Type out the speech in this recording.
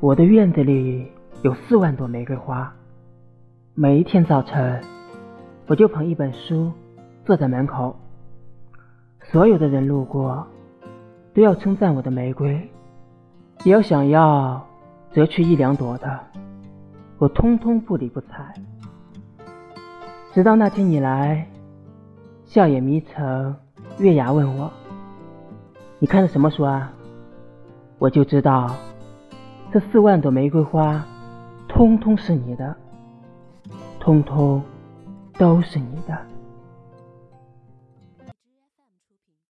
我的院子里有四万朵玫瑰花，每一天早晨，我就捧一本书，坐在门口。所有的人路过，都要称赞我的玫瑰，也要想要折去一两朵的，我通通不理不睬。直到那天你来，笑眼迷成月牙问我：“你看的什么书啊？”我就知道。这四万朵玫瑰花，通通是你的，通通都是你的。